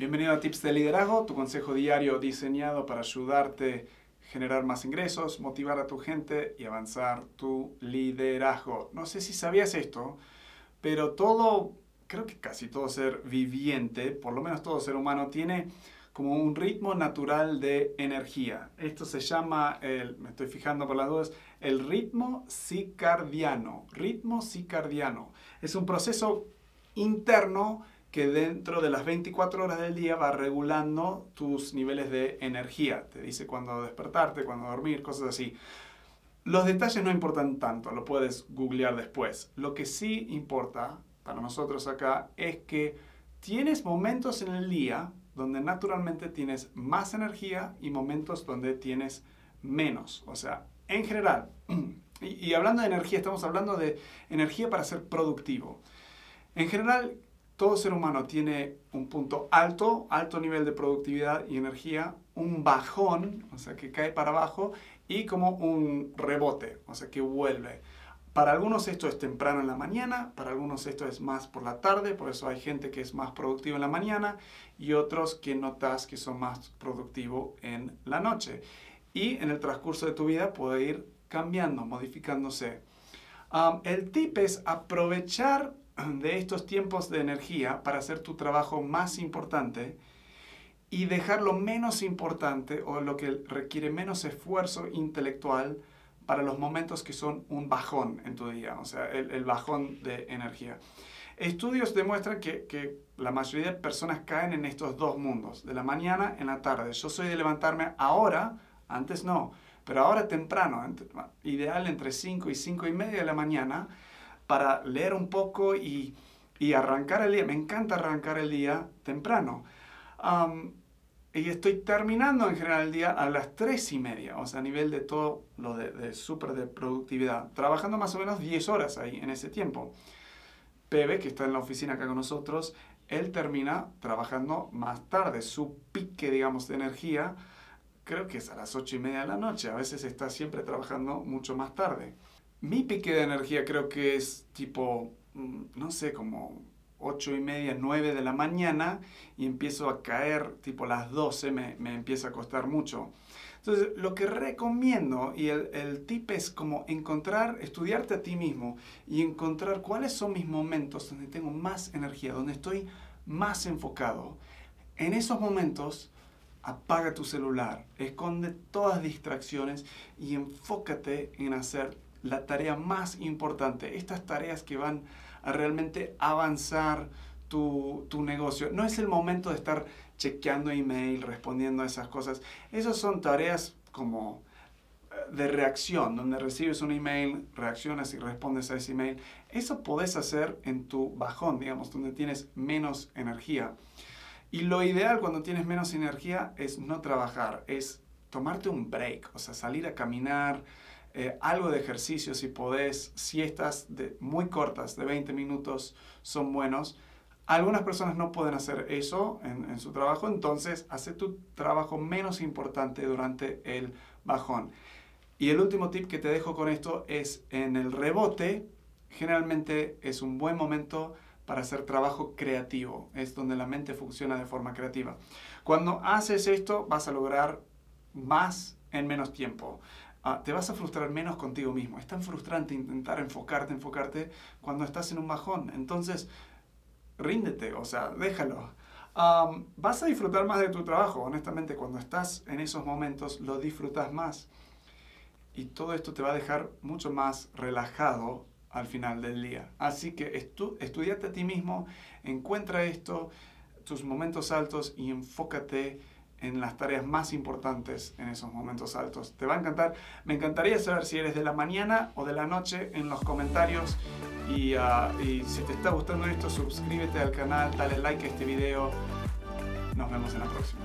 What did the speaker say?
Bienvenido a Tips de Liderazgo, tu consejo diario diseñado para ayudarte a generar más ingresos, motivar a tu gente y avanzar tu liderazgo. No sé si sabías esto, pero todo, creo que casi todo ser viviente, por lo menos todo ser humano, tiene como un ritmo natural de energía. Esto se llama, me estoy fijando por las dudas, el ritmo cicardiano. Ritmo cicardiano. Es un proceso interno que dentro de las 24 horas del día va regulando tus niveles de energía. Te dice cuándo despertarte, cuándo dormir, cosas así. Los detalles no importan tanto, lo puedes googlear después. Lo que sí importa para nosotros acá es que tienes momentos en el día donde naturalmente tienes más energía y momentos donde tienes menos. O sea, en general, y, y hablando de energía, estamos hablando de energía para ser productivo. En general, todo ser humano tiene un punto alto, alto nivel de productividad y energía, un bajón, o sea, que cae para abajo, y como un rebote, o sea, que vuelve. Para algunos esto es temprano en la mañana, para algunos esto es más por la tarde, por eso hay gente que es más productiva en la mañana y otros que notas que son más productivos en la noche. Y en el transcurso de tu vida puede ir cambiando, modificándose. el tip es aprovechar de estos tiempos de energía para hacer tu trabajo más importante y dejar lo menos importante o lo que requiere menos esfuerzo intelectual para los momentos que son un bajón en tu día, o sea, el, bajón de energía. Estudios demuestran que, que, la mayoría de personas caen en estos dos mundos, de la mañana en la tarde. Yo soy de levantarme ahora, antes no, pero ahora temprano, ideal entre 5 y 5 y media de la mañana, para leer un poco y, arrancar el día. Me encanta arrancar el día temprano. y estoy terminando en general el día a las tres y media, o sea, a nivel de todo lo de, de súper de productividad, trabajando más o menos 10 horas ahí en ese tiempo. Pebe, que está en la oficina acá con nosotros, él termina trabajando más tarde. Su pique, digamos, de energía, creo que es a las ocho y media de la noche. A veces está siempre trabajando mucho más tarde. Mi pique de energía creo que es tipo, mm, no sé, como 8 y media, 9 de la mañana y empiezo a caer tipo las 12, me, me empieza a costar mucho. Entonces, lo que recomiendo y el, el, tip es como encontrar, estudiarte a ti mismo y encontrar cuáles son mis momentos donde tengo más energía, donde estoy más enfocado. En esos momentos, apaga tu celular, esconde todas distracciones y enfócate en hacer la tarea más importante, estas tareas que van a realmente avanzar tu, negocio. No es el momento de estar chequeando email, respondiendo a esas cosas. Esas son tareas como eh, de reacción, donde recibes un email, reaccionas y respondes a ese email. Eso podés hacer en tu bajón, digamos, donde tienes menos energía. Y lo ideal cuando tienes menos energía es no trabajar, es tomarte un break, o sea, salir a caminar, eh, algo de ejercicio si podés, siestas de, muy cortas, de 20 minutos, son buenos. Algunas personas no pueden hacer eso en, en su trabajo, entonces hace tu trabajo menos importante durante el bajón. Y el último tip que te dejo con esto es en el rebote, generalmente es un buen momento para hacer trabajo creativo, es donde la mente funciona de forma creativa. Cuando haces esto vas a lograr más en menos tiempo. Ah, te vas a frustrar menos contigo mismo. Es tan frustrante intentar enfocarte, enfocarte cuando estás en un bajón. Entonces, ríndete, o sea, déjalo. vas a disfrutar más de tu trabajo, honestamente, cuando estás en esos momentos lo disfrutas más. Y todo esto te va a dejar mucho más relajado al final del día. Así que estu estudiate a ti mismo, encuentra esto, tus momentos altos y enfócate en las tareas más importantes en esos momentos altos. Te va a encantar. Me encantaría saber si eres de la mañana o de la noche en los comentarios. Y, ah, y si te está gustando esto, suscríbete al canal, dale like a este video. Nos vemos en la próxima.